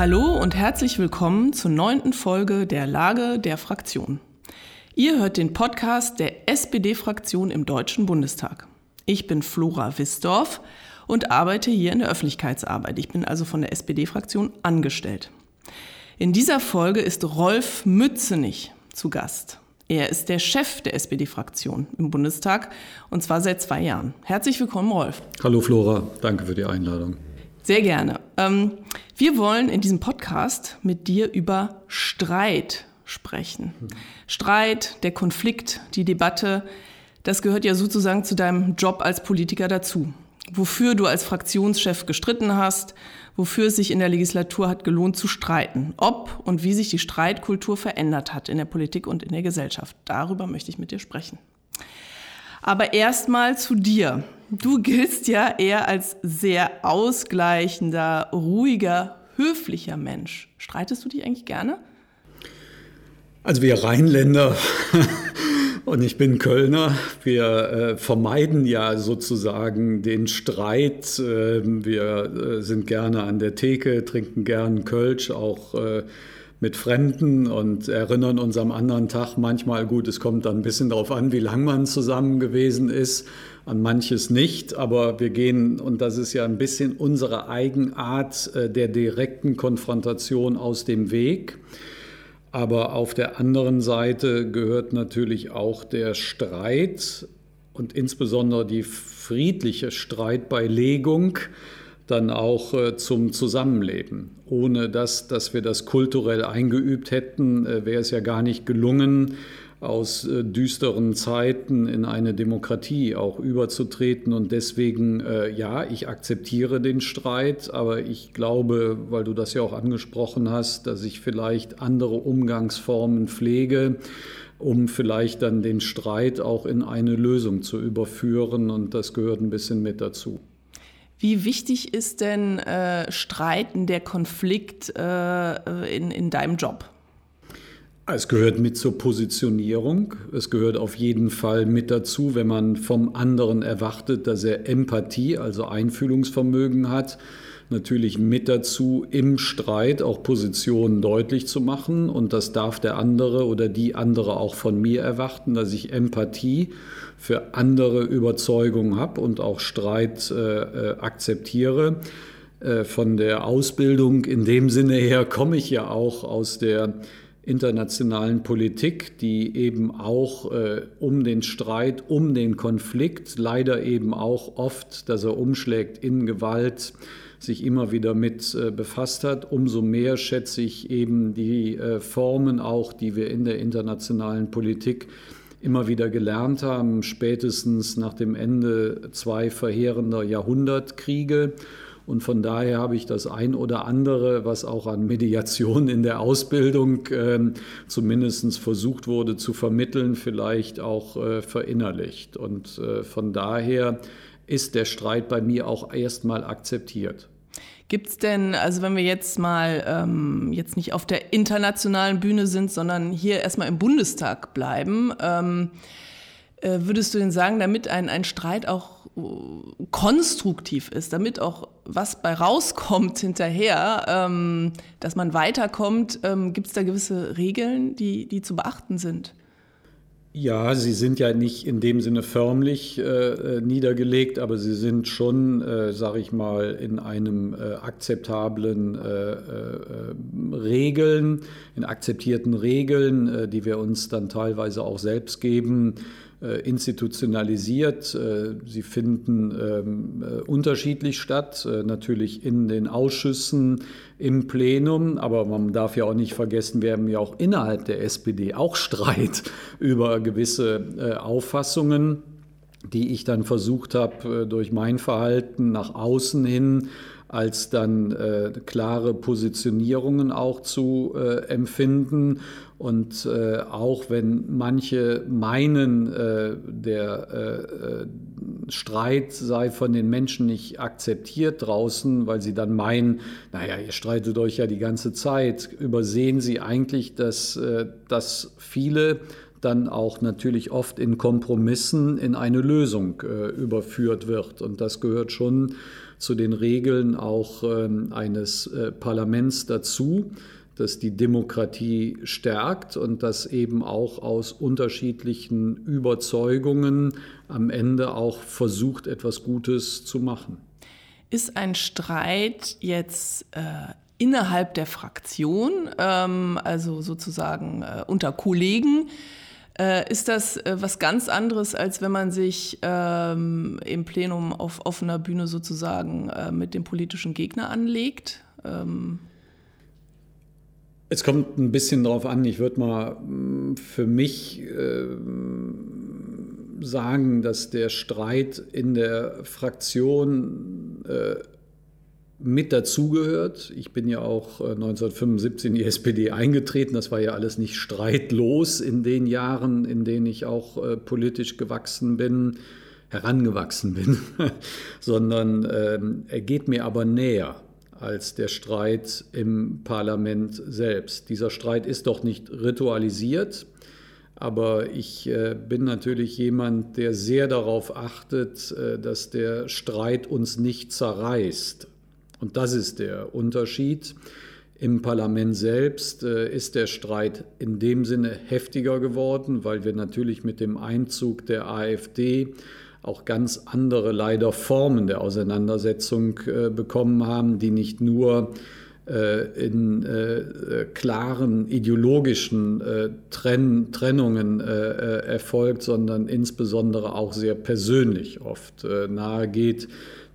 Hallo und herzlich willkommen zur neunten Folge der Lage der Fraktion. Ihr hört den Podcast der SPD-Fraktion im Deutschen Bundestag. Ich bin Flora Wissdorf und arbeite hier in der Öffentlichkeitsarbeit. Ich bin also von der SPD-Fraktion angestellt. In dieser Folge ist Rolf Mützenich zu Gast. Er ist der Chef der SPD-Fraktion im Bundestag und zwar seit zwei Jahren. Herzlich willkommen, Rolf. Hallo Flora, danke für die Einladung. Sehr gerne. Ähm, wir wollen in diesem Podcast mit dir über Streit sprechen. Streit, der Konflikt, die Debatte, das gehört ja sozusagen zu deinem Job als Politiker dazu. Wofür du als Fraktionschef gestritten hast, wofür es sich in der Legislatur hat gelohnt zu streiten. Ob und wie sich die Streitkultur verändert hat in der Politik und in der Gesellschaft. Darüber möchte ich mit dir sprechen. Aber erstmal zu dir. Du giltst ja eher als sehr ausgleichender, ruhiger, höflicher Mensch. Streitest du dich eigentlich gerne? Also wir Rheinländer und ich bin Kölner, wir äh, vermeiden ja sozusagen den Streit. Äh, wir äh, sind gerne an der Theke, trinken gern Kölsch, auch äh, mit Fremden und erinnern uns am anderen Tag manchmal, gut, es kommt dann ein bisschen darauf an, wie lang man zusammen gewesen ist, an manches nicht, aber wir gehen, und das ist ja ein bisschen unsere Eigenart äh, der direkten Konfrontation aus dem Weg. Aber auf der anderen Seite gehört natürlich auch der Streit und insbesondere die friedliche Streitbeilegung dann auch äh, zum Zusammenleben. Ohne dass, dass wir das kulturell eingeübt hätten, äh, wäre es ja gar nicht gelungen, aus äh, düsteren Zeiten in eine Demokratie auch überzutreten. Und deswegen, ja, ich akzeptiere den Streit, aber ich glaube, weil du das ja auch angesprochen hast, dass ich vielleicht andere Umgangsformen pflege um vielleicht dann den Streit auch in eine Lösung zu überführen. Und das gehört ein bisschen mit dazu. Wie wichtig ist denn äh, Streiten, der Konflikt äh, in, in deinem Job? Es gehört mit zur Positionierung. Es gehört auf jeden Fall mit dazu, wenn man vom anderen erwartet, dass er Empathie, also Einfühlungsvermögen hat natürlich mit dazu, im Streit auch Positionen deutlich zu machen. Und das darf der andere oder die andere auch von mir erwarten, dass ich Empathie für andere Überzeugungen habe und auch Streit äh, äh, akzeptiere. Äh, von der Ausbildung in dem Sinne her komme ich ja auch aus der internationalen Politik, die eben auch äh, um den Streit, um den Konflikt, leider eben auch oft, dass er umschlägt in Gewalt, sich immer wieder mit äh, befasst hat. Umso mehr schätze ich eben die äh, Formen auch, die wir in der internationalen Politik immer wieder gelernt haben, spätestens nach dem Ende zwei verheerender Jahrhundertkriege. Und von daher habe ich das ein oder andere, was auch an Mediation in der Ausbildung äh, zumindest versucht wurde zu vermitteln, vielleicht auch äh, verinnerlicht. Und äh, von daher ist der Streit bei mir auch erstmal akzeptiert. Gibt es denn, also wenn wir jetzt mal ähm, jetzt nicht auf der internationalen Bühne sind, sondern hier erstmal im Bundestag bleiben, ähm, äh, würdest du denn sagen, damit ein, ein Streit auch äh, konstruktiv ist, damit auch was bei rauskommt hinterher, ähm, dass man weiterkommt, ähm, gibt es da gewisse Regeln, die, die zu beachten sind? Ja, sie sind ja nicht in dem Sinne förmlich äh, äh niedergelegt, aber sie sind schon, äh, sage ich mal, in einem äh, akzeptablen äh, äh, Regeln, in akzeptierten Regeln, die wir uns dann teilweise auch selbst geben, institutionalisiert. Äh, sie finden ähm, äh, unterschiedlich statt, natürlich in den Ausschüssen, im Plenum, aber man darf ja auch nicht vergessen, wir haben ja auch innerhalb der SPD auch Streit über gewisse Auffassungen die ich dann versucht habe, durch mein Verhalten nach außen hin als dann äh, klare Positionierungen auch zu äh, empfinden. Und äh, auch wenn manche meinen, äh, der äh, äh, Streit sei von den Menschen nicht akzeptiert draußen, weil sie dann meinen, naja, ihr streitet euch ja die ganze Zeit, übersehen sie eigentlich, dass, dass viele dann auch natürlich oft in Kompromissen in eine Lösung äh, überführt wird. Und das gehört schon zu den Regeln auch ähm, eines äh, Parlaments dazu, dass die Demokratie stärkt und dass eben auch aus unterschiedlichen Überzeugungen am Ende auch versucht, etwas Gutes zu machen. Ist ein Streit jetzt äh, innerhalb der Fraktion, ähm, also sozusagen äh, unter Kollegen, äh, ist das äh, was ganz anderes, als wenn man sich ähm, im Plenum auf offener Bühne sozusagen äh, mit dem politischen Gegner anlegt? Ähm es kommt ein bisschen darauf an. Ich würde mal mm, für mich äh, sagen, dass der Streit in der Fraktion äh, mit dazugehört. Ich bin ja auch 1975 äh, in die SPD eingetreten. Das war ja alles nicht streitlos in den Jahren, in denen ich auch äh, politisch gewachsen bin, herangewachsen bin, sondern ähm, er geht mir aber näher als der Streit im Parlament selbst. Dieser Streit ist doch nicht ritualisiert, aber ich äh, bin natürlich jemand, der sehr darauf achtet, dass der Streit uns nicht zerreißt. Und das ist der Unterschied. Im Parlament selbst äh, ist der Streit in dem Sinne heftiger geworden, weil wir natürlich mit dem Einzug der AfD auch ganz andere leider Formen der Auseinandersetzung äh, bekommen haben, die nicht nur äh, in klaren ideologischen Trennungen erfolgt, sondern insbesondere auch sehr persönlich oft nahegeht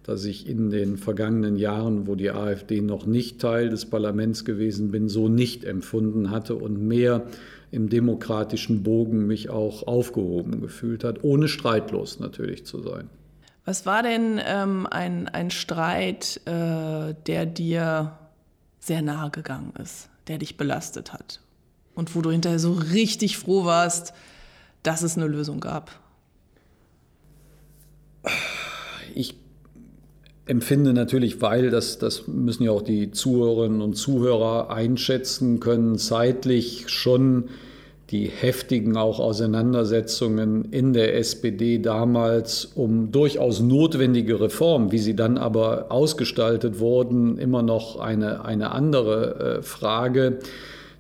dass ich in den vergangenen Jahren, wo die AfD noch nicht Teil des Parlaments gewesen bin, so nicht empfunden hatte und mehr im demokratischen Bogen mich auch aufgehoben gefühlt hat, ohne streitlos natürlich zu sein. Was war denn ähm, ein, ein Streit, äh, der dir sehr nahe gegangen ist, der dich belastet hat und wo du hinterher so richtig froh warst, dass es eine Lösung gab? Ich empfinde natürlich, weil das, das müssen ja auch die Zuhörerinnen und Zuhörer einschätzen können, zeitlich schon die heftigen auch Auseinandersetzungen in der SPD damals um durchaus notwendige Reformen, wie sie dann aber ausgestaltet wurden, immer noch eine, eine andere äh, Frage,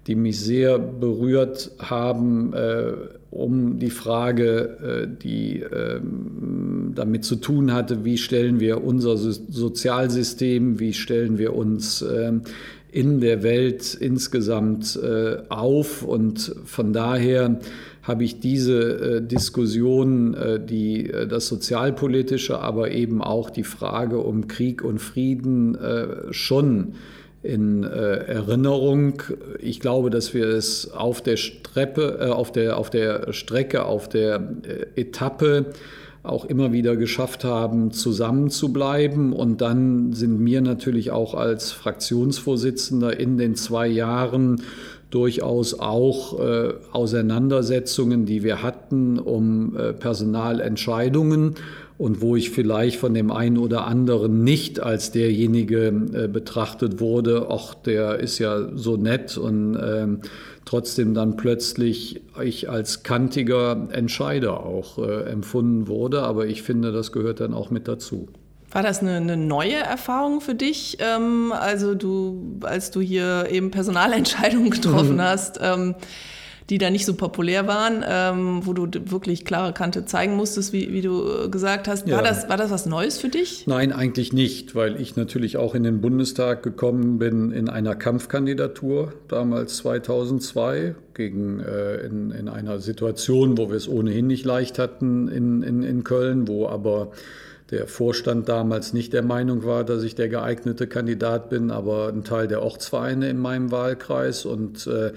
die mich sehr berührt haben. Äh, um die Frage, äh, die ähm, damit zu tun hatte, wie stellen wir unser Sozialsystem, wie stellen wir uns ähm, in der Welt insgesamt äh, auf. Und von daher habe ich diese äh, Diskussion, die das Sozialpolitische, aber eben auch die Frage um Krieg und Frieden schon in äh, Erinnerung. Ich glaube, dass wir es auf der, Streppe, äh, auf der, auf der Strecke, auf der äh, Etappe auch immer wieder geschafft haben, zusammenzubleiben. Und dann sind mir natürlich auch als Fraktionsvorsitzender in den zwei Jahren durchaus auch äh, Auseinandersetzungen, die wir hatten, um äh, Personalentscheidungen und wo ich vielleicht von dem einen oder anderen nicht als derjenige äh, betrachtet wurde, ach, der ist ja so nett und äh, trotzdem dann plötzlich ich als kantiger Entscheider auch äh, empfunden wurde. Aber ich finde, das gehört dann auch mit dazu. War das eine, eine neue Erfahrung für dich? Ähm, also du, als du hier eben Personalentscheidungen getroffen hast, ähm, die da nicht so populär waren, ähm, wo du wirklich klare Kante zeigen musstest, wie, wie du äh, gesagt hast. War, ja. das, war das was Neues für dich? Nein, eigentlich nicht, weil ich natürlich auch in den Bundestag gekommen bin in einer Kampfkandidatur, damals 2002, gegen, äh, in, in einer Situation, wo wir es ohnehin nicht leicht hatten in, in, in Köln, wo aber der Vorstand damals nicht der Meinung war, dass ich der geeignete Kandidat bin, aber ein Teil der Ortsvereine in meinem Wahlkreis und äh,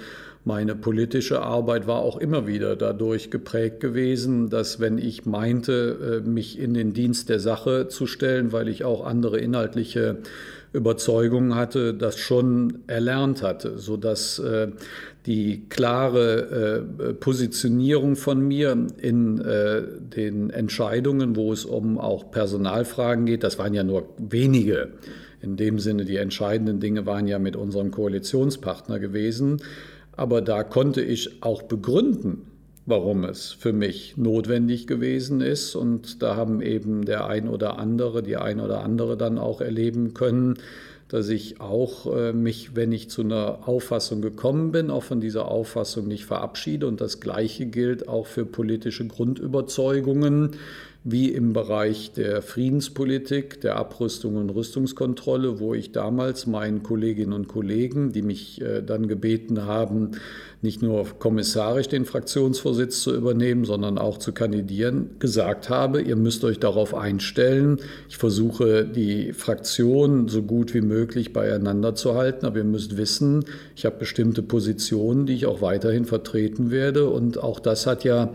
meine politische Arbeit war auch immer wieder dadurch geprägt gewesen, dass wenn ich meinte, äh, mich in den Dienst der Sache zu stellen, weil ich auch andere inhaltliche Überzeugungen hatte, das schon erlernt hatte, sodass äh, die klare äh, Positionierung von mir in den Entscheidungen, wo es um auch Personalfragen geht, das waren ja nur wenige. In dem Sinne, die entscheidenden Dinge waren ja mit unserem Koalitionspartner gewesen aber da konnte ich auch begründen, warum es für mich notwendig gewesen ist. Und da haben eben der ein oder andere, die ein oder andere dann auch erleben können, dass ich auch äh, mich, wenn ich zu einer Auffassung gekommen bin, auch von dieser Auffassung nicht verabschiede. Und das Gleiche gilt auch für politische Grundüberzeugungen, wie im Bereich der Friedenspolitik, der Abrüstung und Rüstungskontrolle, wo ich damals meinen Kolleginnen und Kollegen, die mich äh, dann gebeten haben, nicht nur kommissarisch den Fraktionsvorsitz zu übernehmen, sondern auch zu kandidieren, gesagt habe, ihr müsst euch darauf einstellen. Ich versuche die Fraktion so gut wie möglich beieinander zu halten, aber ihr müsst wissen, ich habe bestimmte Positionen, die ich auch weiterhin vertreten werde und auch das hat ja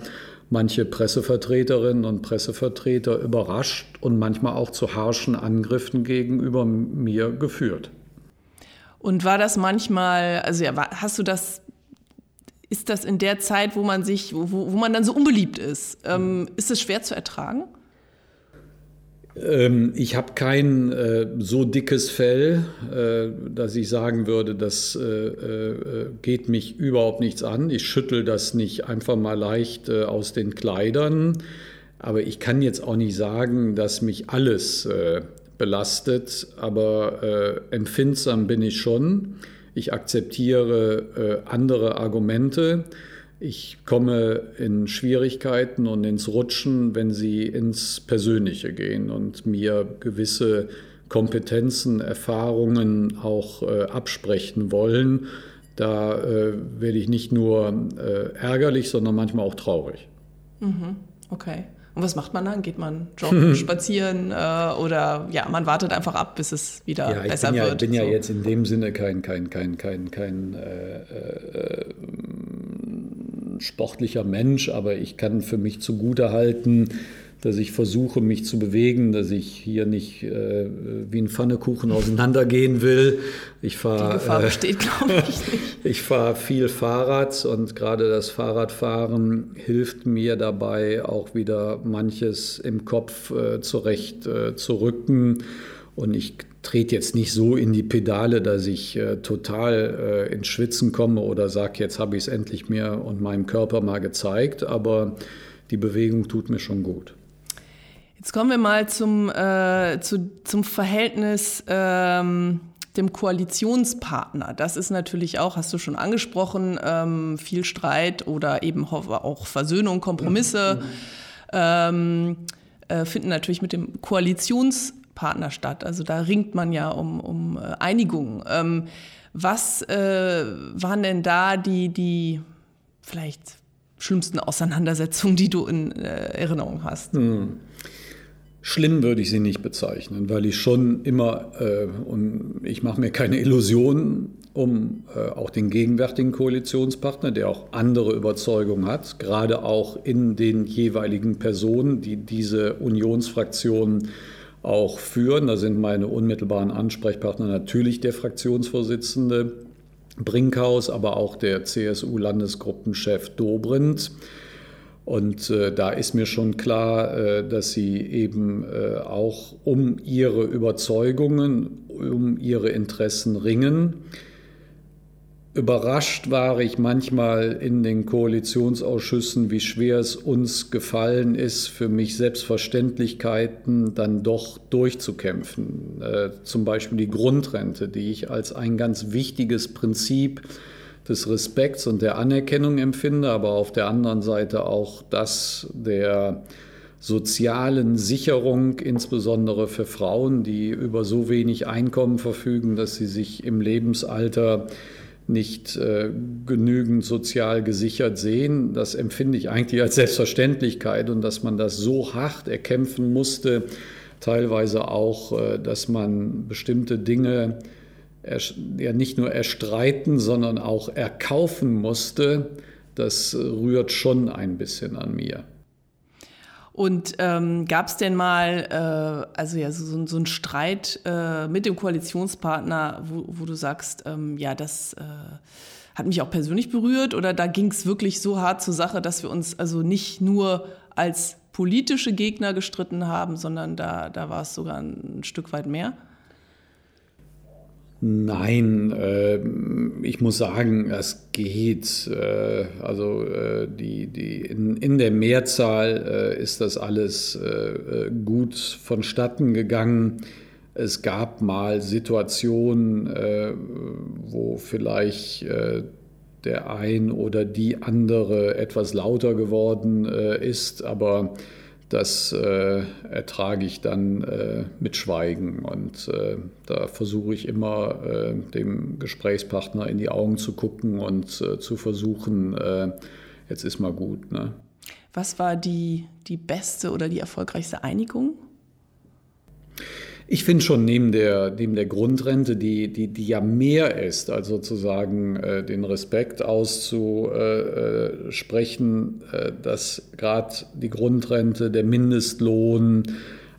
manche Pressevertreterinnen und Pressevertreter überrascht und manchmal auch zu harschen Angriffen gegenüber mir geführt. Und war das manchmal, also ja, hast du das, ist das in der Zeit, wo man sich, wo, wo man dann so unbeliebt ist, ähm, ist es schwer zu ertragen? Ähm, ich habe kein äh, so dickes Fell, äh, dass ich sagen würde, das äh, äh geht mich überhaupt nichts an. Ich schüttel das nicht einfach mal leicht äh, aus den Kleidern. Aber ich kann jetzt auch nicht sagen, dass mich alles äh, belastet. Aber empfindsam bin ich schon. Ich akzeptiere andere Argumente. Ich komme in Schwierigkeiten und ins Rutschen, wenn sie ins Persönliche gehen und mir gewisse Kompetenzen, Erfahrungen auch äh, absprechen wollen. Da äh, werde ich nicht nur äh, ärgerlich, sondern manchmal auch traurig. Mhm. Okay. Und was macht man dann? Geht man joggen, spazieren äh, oder ja, man wartet einfach ab, bis es wieder ja, besser bin ja, wird? Ich bin so. ja jetzt in dem Sinne kein, kein, kein, kein, kein äh, äh, sportlicher Mensch, aber ich kann für mich zugute halten, dass ich versuche, mich zu bewegen, dass ich hier nicht äh, wie ein Pfannekuchen auseinandergehen will. Ich fahr, Die Gefahr äh, besteht, glaube ich nicht. ich fahre viel Fahrrad und gerade das Fahrradfahren hilft mir dabei, auch wieder manches im Kopf äh, zurecht äh, zu rücken. Und ich trete jetzt nicht so in die Pedale, dass ich äh, total äh, ins Schwitzen komme oder sage, jetzt habe ich es endlich mir und meinem Körper mal gezeigt, aber die Bewegung tut mir schon gut. Jetzt kommen wir mal zum, äh, zu, zum Verhältnis ähm, dem Koalitionspartner. Das ist natürlich auch, hast du schon angesprochen, ähm, viel Streit oder eben auch Versöhnung, Kompromisse mhm. ähm, äh, finden natürlich mit dem Koalitionspartner Partner statt. Also da ringt man ja um, um äh, Einigung. Ähm, was äh, waren denn da die, die vielleicht schlimmsten Auseinandersetzungen, die du in äh, Erinnerung hast? Hm. Schlimm würde ich sie nicht bezeichnen, weil ich schon immer, äh, und ich mache mir keine Illusionen um äh, auch den gegenwärtigen Koalitionspartner, der auch andere Überzeugungen hat, gerade auch in den jeweiligen Personen, die diese Unionsfraktionen auch führen. Da sind meine unmittelbaren Ansprechpartner natürlich der Fraktionsvorsitzende Brinkhaus, aber auch der CSU-Landesgruppenchef Dobrindt. Und äh, da ist mir schon klar, äh, dass sie eben äh, auch um ihre Überzeugungen, um ihre Interessen ringen. Überrascht war ich manchmal in den Koalitionsausschüssen, wie schwer es uns gefallen ist, für mich Selbstverständlichkeiten dann doch durchzukämpfen. Äh, zum Beispiel die Grundrente, die ich als ein ganz wichtiges Prinzip des Respekts und der Anerkennung empfinde, aber auf der anderen Seite auch das der sozialen Sicherung, insbesondere für Frauen, die über so wenig Einkommen verfügen, dass sie sich im Lebensalter nicht äh, genügend sozial gesichert sehen. Das empfinde ich eigentlich als Selbstverständlichkeit und dass man das so hart erkämpfen musste, teilweise auch, äh, dass man bestimmte Dinge ja nicht nur erstreiten, sondern auch erkaufen musste, das rührt schon ein bisschen an mir. Und ähm, gab es denn mal, äh, also ja, so, so einen Streit äh, mit dem Koalitionspartner, wo, wo du sagst, ähm, ja, das äh, hat mich auch persönlich berührt oder da ging es wirklich so hart zur Sache, dass wir uns also nicht nur als politische Gegner gestritten haben, sondern da, da war es sogar ein Stück weit mehr? Nein, äh, ich muss sagen, es geht. Äh, also äh, die, die, in, in der Mehrzahl äh, ist das alles äh, gut vonstatten gegangen. Es gab mal Situationen, äh, wo vielleicht der ein oder die andere etwas lauter geworden ist, aber das äh, ertrage ich dann äh, mit Schweigen. Und äh, da versuche ich immer, äh, dem Gesprächspartner in die Augen zu gucken und äh, zu versuchen, äh, jetzt ist mal gut. Ne? Was war die, die beste oder die erfolgreichste Einigung? Ich finde schon neben der, neben der Grundrente, die, die, die ja mehr ist, als sozusagen äh, den Respekt auszusprechen, äh, dass gerade die Grundrente, der Mindestlohn,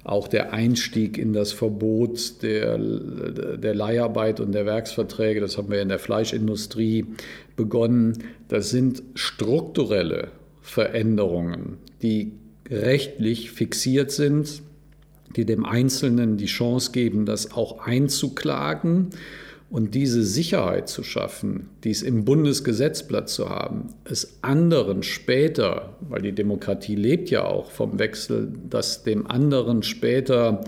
auch der Einstieg in das Verbot der, der Leiharbeit und der Werksverträge, das haben wir in der Fleischindustrie begonnen, das sind strukturelle Veränderungen, die rechtlich fixiert sind die dem Einzelnen die Chance geben, das auch einzuklagen und diese Sicherheit zu schaffen, dies im Bundesgesetzblatt zu haben, es anderen später, weil die Demokratie lebt ja auch vom Wechsel, dass dem anderen später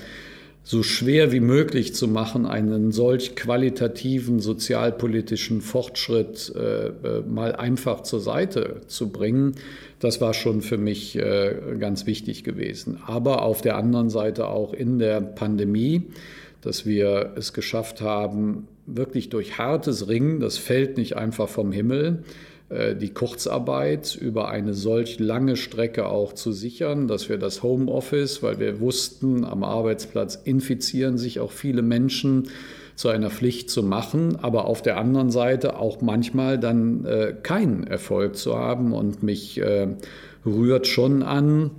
so schwer wie möglich zu machen, einen solch qualitativen sozialpolitischen Fortschritt äh, äh, mal einfach zur Seite zu bringen, das war schon für mich äh, ganz wichtig gewesen. Aber auf der anderen Seite auch in der Pandemie, dass wir es geschafft haben, wirklich durch hartes Ringen, das fällt nicht einfach vom Himmel, die Kurzarbeit über eine solch lange Strecke auch zu sichern, dass wir das Homeoffice, weil wir wussten, am Arbeitsplatz infizieren sich auch viele Menschen, zu einer Pflicht zu machen, aber auf der anderen Seite auch manchmal dann äh, keinen Erfolg zu haben. Und mich äh, rührt schon an,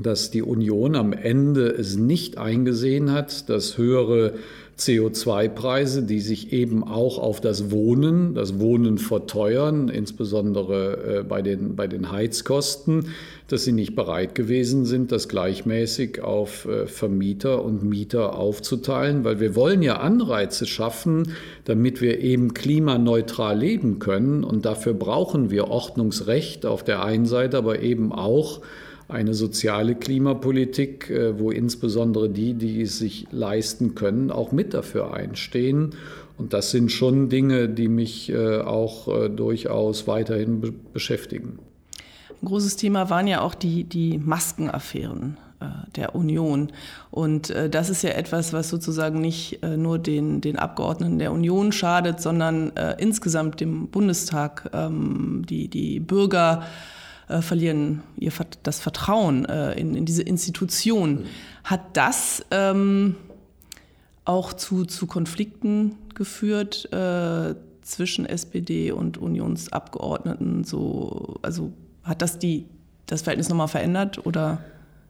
dass die Union am Ende es nicht eingesehen hat, dass höhere CO2-Preise, die sich eben auch auf das Wohnen, das Wohnen verteuern, insbesondere äh, bei den, bei den Heizkosten, dass sie nicht bereit gewesen sind, das gleichmäßig auf äh, Vermieter und Mieter aufzuteilen, weil wir wollen ja Anreize schaffen, damit wir eben klimaneutral leben können. Und dafür brauchen wir Ordnungsrecht auf der einen Seite, aber eben auch eine soziale Klimapolitik, äh, wo insbesondere die, die es sich leisten können, auch mit dafür einstehen. Und das sind schon Dinge, die mich äh, auch äh, durchaus weiterhin beschäftigen. Ein großes Thema waren ja auch die, die Maskenaffären der Union. Und das ist ja etwas, was sozusagen nicht nur den, den Abgeordneten der Union schadet, sondern insgesamt dem Bundestag, ähm, die, die Bürger äh, verlieren ihr, das Vertrauen äh, in, in, diese Institution. Mhm. Hat das ähm, auch zu, zu Konflikten geführt äh, zwischen SPD und Unionsabgeordneten? So, also hat das die, das Verhältnis nochmal verändert oder?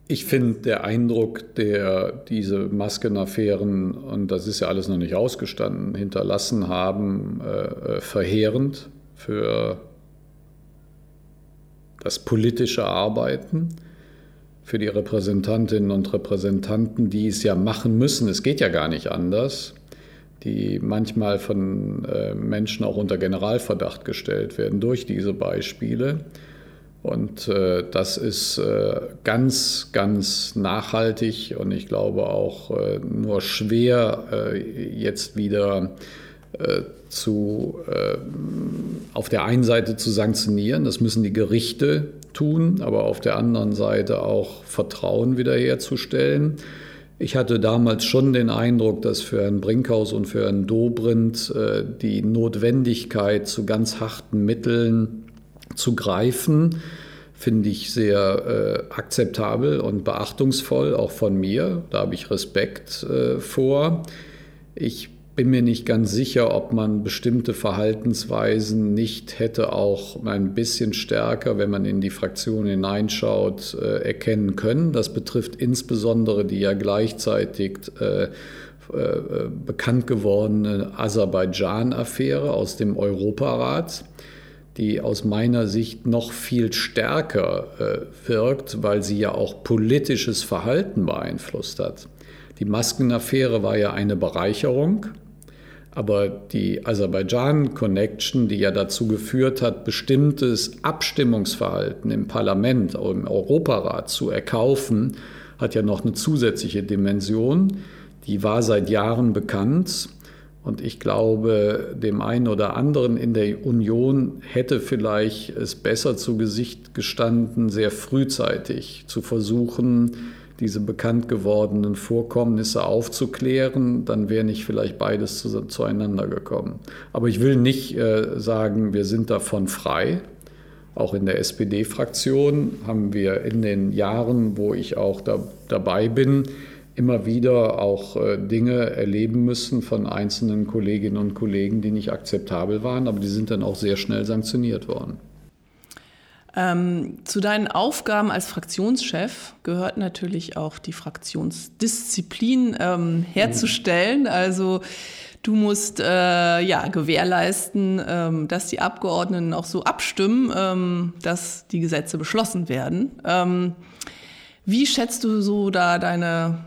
Ich finde der Eindruck, der diese Maskenaffären, und das ist ja alles noch nicht ausgestanden, hinterlassen haben, äh, äh verheerend für das politische Arbeiten für die Repräsentantinnen und Repräsentanten, die es ja machen müssen. Es geht ja gar nicht anders die manchmal von äh, Menschen auch unter Generalverdacht gestellt werden durch diese Beispiele. Und äh, das ist äh, ganz, ganz nachhaltig und ich glaube auch nur schwer jetzt wieder zu, äh, auf der einen Seite zu sanktionieren, das müssen die Gerichte tun, aber auf der anderen Seite auch Vertrauen wiederherzustellen. Ich hatte damals schon den Eindruck, dass für Herrn Brinkhaus und für Herrn Dobrindt äh, die Notwendigkeit zu ganz harten Mitteln zu greifen, finde ich sehr äh, akzeptabel und beachtungsvoll, auch von mir. Da habe ich Respekt äh, vor. Ich bin mir nicht ganz sicher, ob man bestimmte Verhaltensweisen nicht hätte auch ein bisschen stärker, wenn man in die Fraktion hineinschaut, äh, erkennen können. Das betrifft insbesondere die ja gleichzeitig äh, äh, bekannt gewordene Aserbaidschan-Affäre aus dem Europarat die aus meiner Sicht noch viel stärker äh, wirkt, weil sie ja auch politisches Verhalten beeinflusst hat. Die Maskenaffäre war ja eine Bereicherung Aber die Aserbaidschan-Connection, die ja dazu geführt hat, bestimmtes Abstimmungsverhalten im Parlament, im Europarat zu erkaufen, hat ja noch eine zusätzliche Dimension. Die war seit Jahren bekannt. Und ich glaube, dem einen oder anderen in der Union hätte vielleicht es besser zu Gesicht gestanden, sehr frühzeitig zu versuchen, diese bekannt gewordenen Vorkommnisse aufzuklären, dann wäre nicht vielleicht beides zu, zueinander gekommen. Aber ich will nicht äh, sagen, wir sind davon frei. Auch in der SPD-Fraktion haben wir in den Jahren, wo ich auch da, dabei bin, immer wieder auch äh, Dinge erleben müssen von einzelnen Kolleginnen und Kollegen, die nicht akzeptabel waren, aber die sind dann auch sehr schnell sanktioniert worden. Ähm, zu deinen Aufgaben als Fraktionschef gehört natürlich auch die Fraktionsdisziplin ähm, herzustellen. Also du musst äh, ja gewährleisten, ähm, dass die Abgeordneten auch so abstimmen, ähm, dass die Gesetze beschlossen werden. Ähm, wie schätzt du so da deine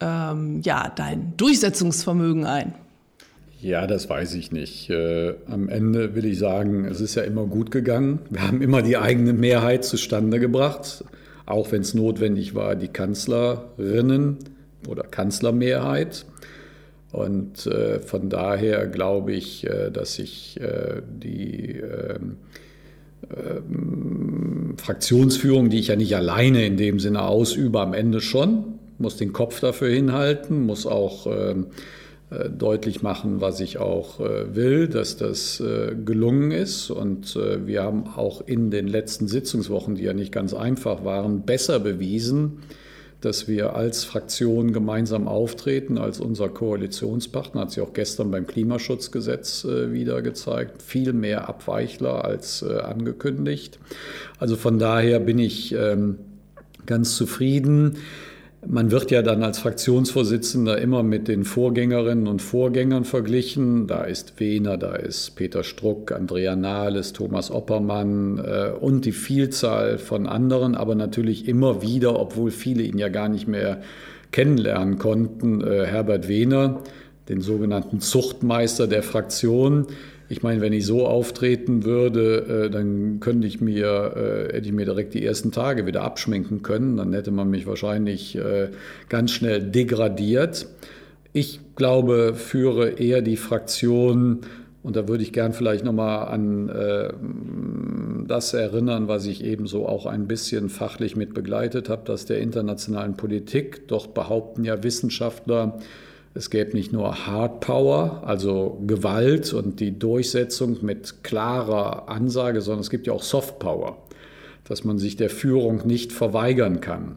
ähm, ja dein Durchsetzungsvermögen ein? Ja, das weiß ich nicht. Äh, am Ende will ich sagen, es ist ja immer gut gegangen. Wir haben immer die eigene Mehrheit zustande gebracht, auch wenn es notwendig war, die Kanzlerinnen oder Kanzlermehrheit. Und äh, von daher glaube ich, äh, dass ich äh, die ähm, ähm, Fraktionsführung, die ich ja nicht alleine in dem Sinne ausübe, am Ende schon, muss den Kopf dafür hinhalten, muss auch ähm, äh, deutlich machen, was ich auch äh, will, dass das äh, gelungen ist. Und wir haben auch in den letzten Sitzungswochen, die ja nicht ganz einfach waren, besser bewiesen, dass wir als Fraktion gemeinsam auftreten, als unser Koalitionspartner, hat sich auch gestern beim Klimaschutzgesetz wieder gezeigt, viel mehr Abweichler als angekündigt. Also von daher bin ich ähm, ganz zufrieden. Man wird ja dann als Fraktionsvorsitzender immer mit den Vorgängerinnen und Vorgängern verglichen. Da ist Wehner, da ist Peter Struck, Andrea Nahles, Thomas Oppermann äh, und die Vielzahl von anderen, aber natürlich immer wieder, obwohl viele ihn ja gar nicht mehr kennenlernen konnten, äh, Herbert Wehner, den sogenannten Zuchtmeister der Fraktion, ich meine, wenn ich so auftreten würde, äh, dann könnte ich mir, äh, hätte ich mir direkt die ersten Tage wieder abschminken können. Dann hätte man mich wahrscheinlich äh, ganz schnell degradiert. Ich glaube, führe eher die Fraktion, und da würde ich gern vielleicht nochmal an das erinnern, was ich eben so auch ein bisschen fachlich mit begleitet habe, dass der internationalen Politik, doch behaupten ja Wissenschaftler, es gäbe nicht nur Hard Power, also Gewalt und die Durchsetzung mit klarer Ansage, sondern es gibt ja auch Soft Power, dass man sich der Führung nicht verweigern kann.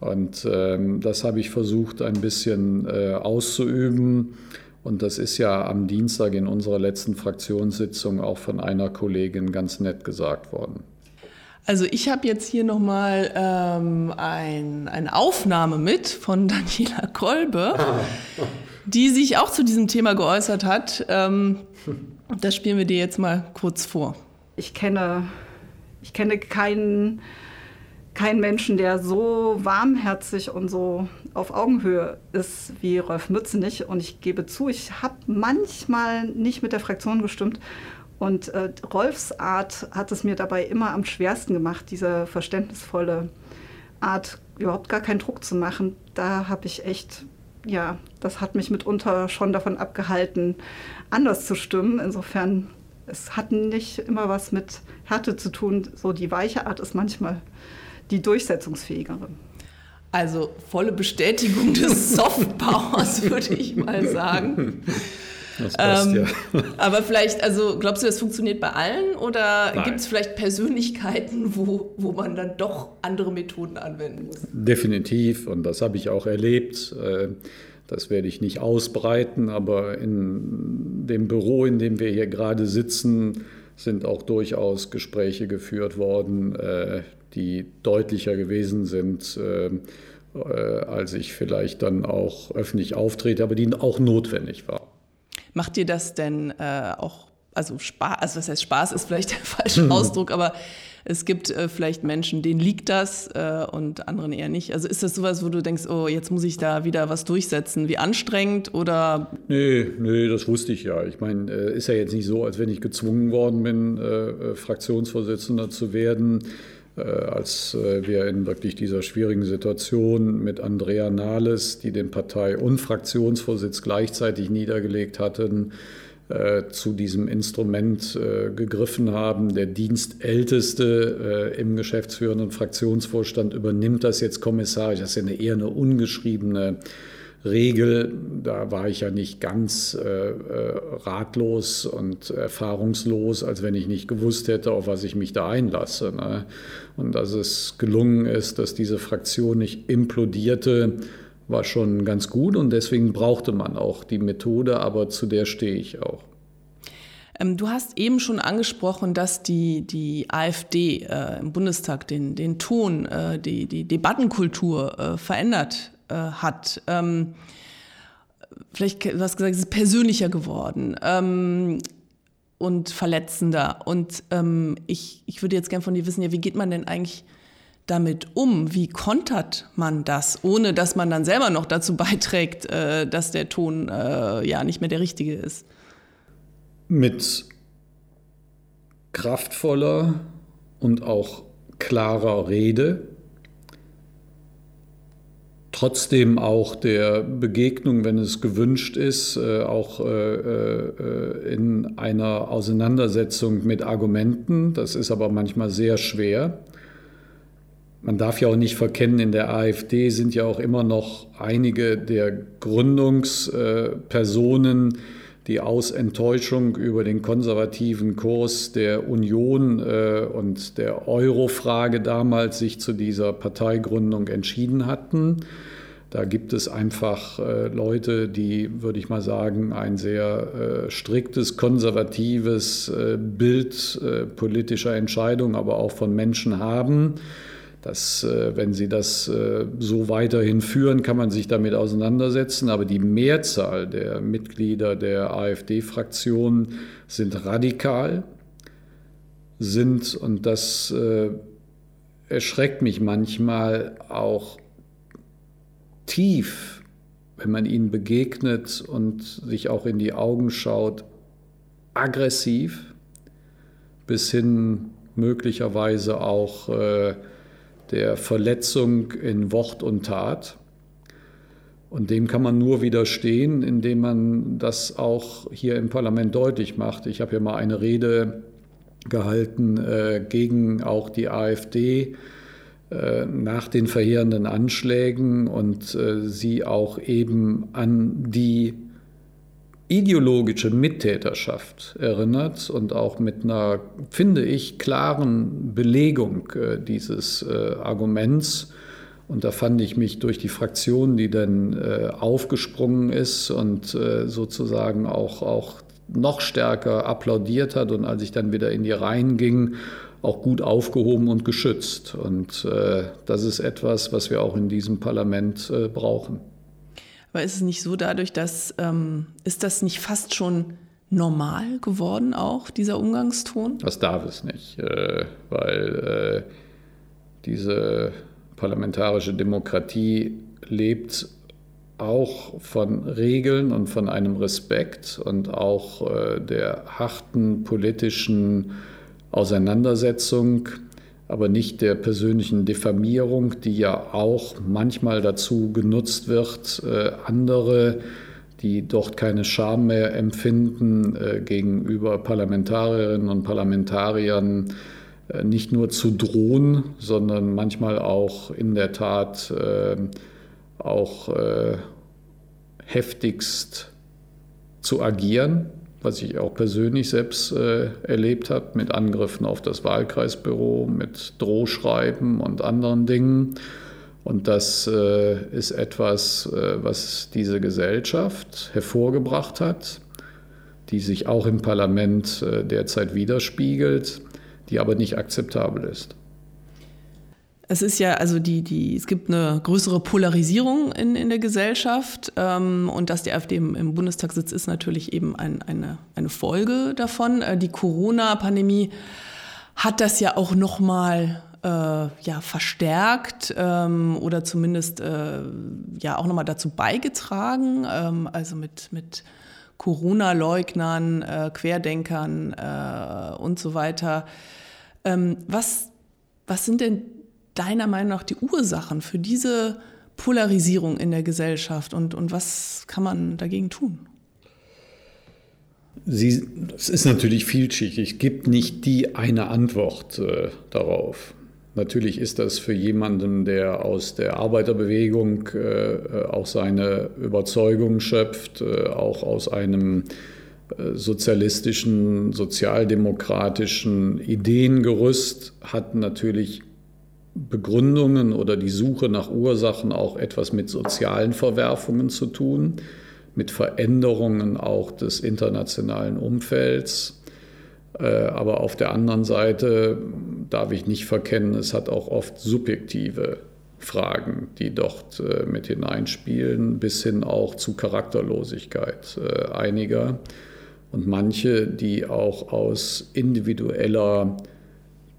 Und ähm, das habe ich versucht ein bisschen äh, auszuüben. Und das ist ja am Dienstag in unserer letzten Fraktionssitzung auch von einer Kollegin ganz nett gesagt worden. Also ich habe jetzt hier nochmal ähm, ein, eine Aufnahme mit von Daniela Kolbe, die sich auch zu diesem Thema geäußert hat. Ähm, das spielen wir dir jetzt mal kurz vor. Ich kenne, ich kenne keinen, keinen Menschen, der so warmherzig und so auf Augenhöhe ist wie Rolf Mützenich. Und ich gebe zu, ich habe manchmal nicht mit der Fraktion gestimmt und äh, Rolfs Art hat es mir dabei immer am schwersten gemacht, diese verständnisvolle Art, überhaupt gar keinen Druck zu machen. Da habe ich echt, ja, das hat mich mitunter schon davon abgehalten, anders zu stimmen. Insofern, es hat nicht immer was mit Härte zu tun. So die weiche Art ist manchmal die durchsetzungsfähigere. Also volle Bestätigung des Softpowers, würde ich mal sagen. Das passt, ähm, ja. Aber vielleicht, also glaubst du, das funktioniert bei allen oder gibt es vielleicht Persönlichkeiten, wo, wo man dann doch andere Methoden anwenden muss? Definitiv und das habe ich auch erlebt. Äh, das werde ich nicht ausbreiten, aber in dem Büro, in dem wir hier gerade sitzen, sind auch durchaus Gespräche geführt worden, äh, die deutlicher gewesen sind, äh, als ich vielleicht dann auch öffentlich auftrete, aber die auch notwendig waren. Macht dir das denn äh, auch, also Spaß, also was heißt Spaß ist vielleicht der falsche mhm. Ausdruck, aber es gibt äh, vielleicht Menschen, denen liegt das äh, und anderen eher nicht. Also ist das sowas, wo du denkst, oh, jetzt muss ich da wieder was durchsetzen? Wie anstrengend oder? Nee, nee, das wusste ich ja. Ich meine, äh, ist ja jetzt nicht so, als wenn ich gezwungen worden bin, äh, äh, Fraktionsvorsitzender zu werden. Äh, als wir in wirklich dieser schwierigen Situation mit Andrea Nahles, die den Partei- und Fraktionsvorsitz gleichzeitig niedergelegt hatten, äh, zu diesem Instrument äh, gegriffen haben. Der Dienstälteste äh, im geschäftsführenden Fraktionsvorstand übernimmt das jetzt kommissarisch. Das ist ja eine, eher eine ungeschriebene Regel. Da war ich ja nicht ganz äh, äh, ratlos und erfahrungslos, als wenn ich nicht gewusst hätte, auf was ich mich da einlasse. Ne? Und dass es gelungen ist, dass diese Fraktion nicht implodierte, war schon ganz gut und deswegen brauchte man auch die Methode, aber zu der stehe ich auch. Ähm, du hast eben schon angesprochen, dass die, die AfD äh, im Bundestag den, den Ton, äh, die, die Debattenkultur äh, verändert äh, hat. Ähm, vielleicht, du hast gesagt, es ist persönlicher geworden ähm, und verletzender. Und ähm, ich, ich würde jetzt gerne von dir wissen, ja, wie geht man denn eigentlich damit um? Wie kontert man das, ohne dass man dann selber noch dazu beiträgt, äh, dass der Ton äh, ja nicht mehr der richtige ist? Mit kraftvoller und auch klarer Rede, trotzdem auch der Begegnung, wenn es gewünscht ist, äh, auch in einer Auseinandersetzung mit Argumenten. Das ist aber manchmal sehr schwer. Man darf ja auch nicht verkennen, in der AfD sind ja auch immer noch einige der Gründungspersonen, die aus Enttäuschung über den konservativen Kurs der Union äh, und der Euro-Frage damals sich zu dieser Parteigründung entschieden hatten. Da gibt es einfach äh, Leute, die, würde ich mal sagen, ein sehr äh, striktes, konservatives Bild politischer Entscheidungen, aber auch von Menschen haben dass, äh, wenn Sie das äh, so weiterhin führen, kann man sich damit auseinandersetzen. Aber die Mehrzahl der Mitglieder der AfD-Fraktion sind radikal, sind, und das äh, erschreckt mich manchmal auch tief, wenn man ihnen begegnet und sich auch in die Augen schaut, aggressiv bis hin möglicherweise auch äh, der Verletzung in Wort und Tat. Und dem kann man nur widerstehen, indem man das auch hier im Parlament deutlich macht. Ich habe hier mal eine Rede gehalten äh, gegen auch die AfD nach den verheerenden Anschlägen und äh, sie auch eben an die ideologische Mittäterschaft erinnert und auch mit einer, finde ich, klaren Belegung äh, dieses äh, Arguments. Und da fand ich mich durch die Fraktion, die dann äh, aufgesprungen ist und äh, sozusagen auch, auch noch stärker applaudiert hat und als ich dann wieder in die Reihen ging, auch gut aufgehoben und geschützt. Und äh, das ist etwas, was wir auch in diesem Parlament äh, brauchen. Aber ist es nicht so dadurch, dass, ähm, ist das nicht fast schon normal geworden auch, dieser Umgangston? Das darf es nicht, äh, weil äh, diese parlamentarische Demokratie lebt auch von Regeln und von einem Respekt und auch äh, der harten politischen Auseinandersetzung aber nicht der persönlichen Diffamierung, die ja auch manchmal dazu genutzt wird, äh, andere, die dort keine Scham mehr empfinden, äh, gegenüber Parlamentarierinnen und Parlamentariern äh, nicht nur zu drohen, sondern manchmal auch in der Tat auch heftigst zu agieren was ich auch persönlich selbst äh, erlebt habe, mit Angriffen auf das Wahlkreisbüro, mit Drohschreiben und anderen Dingen. Und das äh, ist etwas, äh, was diese Gesellschaft hervorgebracht hat, die sich auch im Parlament äh, derzeit widerspiegelt, die aber nicht akzeptabel ist. Es ist ja, also die, die, es gibt eine größere Polarisierung in, in der Gesellschaft ähm, und dass die AfD im, im Bundestag sitzt, ist natürlich eben ein, eine, eine Folge davon. Äh, die Corona-Pandemie hat das ja auch noch mal äh, ja verstärkt ähm, oder zumindest äh, ja auch noch mal dazu beigetragen, ähm, also mit mit Corona-Leugnern, äh, Querdenkern äh, und so weiter. Ähm, was was sind denn deiner Meinung nach die Ursachen für diese Polarisierung in der Gesellschaft und, und was kann man dagegen tun? Sie, es ist natürlich vielschichtig. Es gibt nicht die eine Antwort äh, darauf. Natürlich ist das für jemanden, der aus der Arbeiterbewegung äh, auch seine Überzeugung schöpft, äh, auch aus einem äh, sozialistischen, sozialdemokratischen Ideengerüst, hat natürlich Begründungen oder die Suche nach Ursachen auch etwas mit sozialen Verwerfungen zu tun, mit Veränderungen auch des internationalen Umfelds. Äh, aber auf der anderen Seite darf ich nicht verkennen, es hat auch oft subjektive Fragen, die dort äh, mit hineinspielen, bis hin auch zu Charakterlosigkeit äh, einiger. Und manche, die auch aus individueller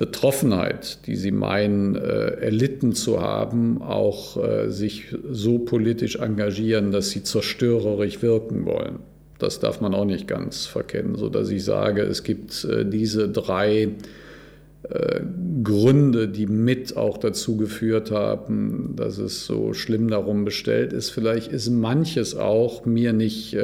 Betroffenheit, die sie meinen, äh, erlitten zu haben, auch äh, sich so politisch engagieren, dass sie zerstörerisch wirken wollen. Das darf man auch nicht ganz verkennen, sodass ich sage, es gibt äh, diese drei Gründe, die mit auch dazu geführt haben, dass es so schlimm darum bestellt ist. Vielleicht ist manches auch mir nicht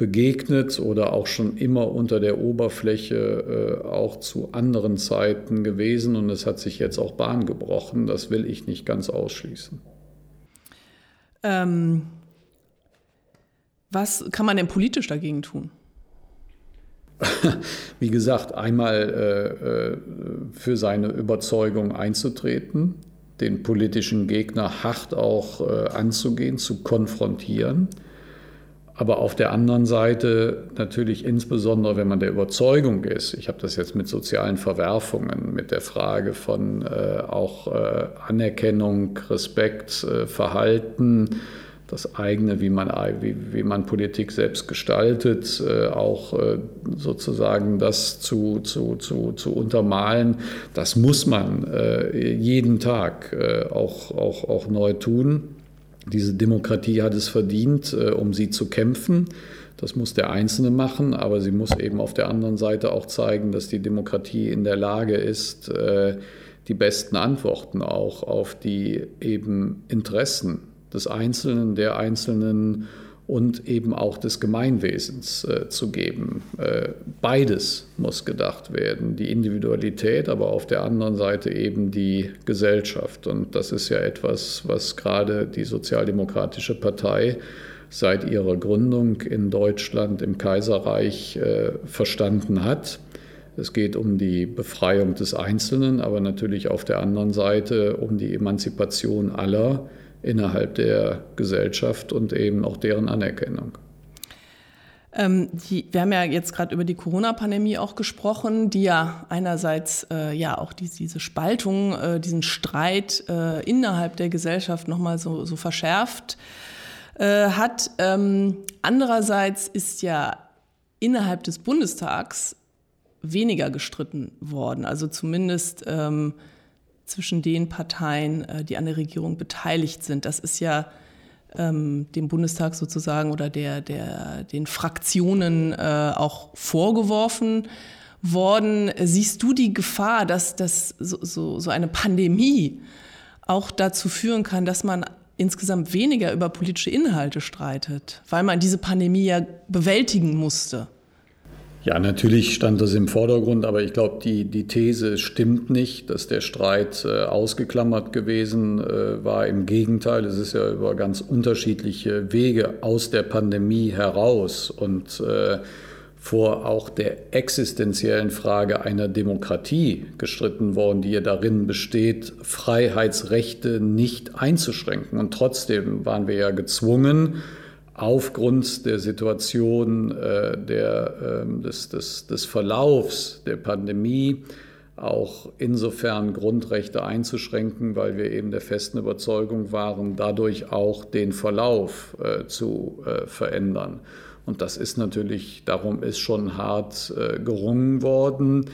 begegnet oder auch schon immer unter der Oberfläche äh, auch zu anderen Zeiten gewesen und es hat sich jetzt auch Bahn gebrochen. Das will ich nicht ganz ausschließen. Ähm, was kann man denn politisch dagegen tun? Wie gesagt, einmal äh, äh, für seine Überzeugung einzutreten, den politischen Gegner hart auch äh, anzugehen, zu konfrontieren aber auf der anderen Seite natürlich insbesondere, wenn man der Überzeugung ist, ich habe das jetzt mit sozialen Verwerfungen, mit der Frage von äh, auch äh, Anerkennung, Respekt, äh, Verhalten, das eigene, wie man, wie, wie man Politik selbst gestaltet, äh, auch äh, sozusagen das zu, zu, zu, zu untermalen, das muss man äh, jeden Tag auch, auch, auch neu tun. Diese Demokratie hat es verdient, äh, um sie zu kämpfen. Das muss der Einzelne machen, aber sie muss eben auf der anderen Seite auch zeigen, dass die Demokratie in der Lage ist, äh, die besten Antworten auch auf die eben Interessen des Einzelnen, der Einzelnen und eben auch des Gemeinwesens äh, zu geben. Äh, beides muss gedacht werden, die Individualität, aber auf der anderen Seite eben die Gesellschaft. Und das ist ja etwas, was gerade die Sozialdemokratische Partei seit ihrer Gründung in Deutschland im Kaiserreich äh, verstanden hat. Es geht um die Befreiung des Einzelnen, aber natürlich auf der anderen Seite um die Emanzipation aller innerhalb der Gesellschaft und eben auch deren Anerkennung. Ähm, die, wir haben ja jetzt gerade über die Corona-Pandemie auch gesprochen, die ja einerseits äh, ja auch die, diese Spaltung, äh, diesen Streit äh, innerhalb der Gesellschaft nochmal so, so verschärft äh, hat. Ähm, andererseits ist ja innerhalb des Bundestags weniger gestritten worden. Also zumindest ähm, zwischen den Parteien, äh, die an der Regierung beteiligt sind. Das ist ja ähm, dem Bundestag sozusagen oder der, der, den Fraktionen äh, auch vorgeworfen worden. Siehst du die Gefahr, dass, dass so, so, so eine Pandemie auch dazu führen kann, dass man insgesamt weniger über politische Inhalte streitet, weil man diese Pandemie ja bewältigen musste? Ja, natürlich stand das im Vordergrund, aber ich glaube, die, die These stimmt nicht, dass der Streit äh, ausgeklammert gewesen äh, war. Im Gegenteil, es ist ja über ganz unterschiedliche Wege aus der Pandemie heraus und äh, vor auch der existenziellen Frage einer Demokratie gestritten worden, die ja darin besteht, Freiheitsrechte nicht einzuschränken. Und trotzdem waren wir ja gezwungen, aufgrund der Situation äh, der, äh, des, des, des Verlaufs der Pandemie auch insofern Grundrechte einzuschränken, weil wir eben der festen Überzeugung waren, dadurch auch den Verlauf äh, zu äh, verändern. Und das ist natürlich, darum ist schon hart äh, gerungen worden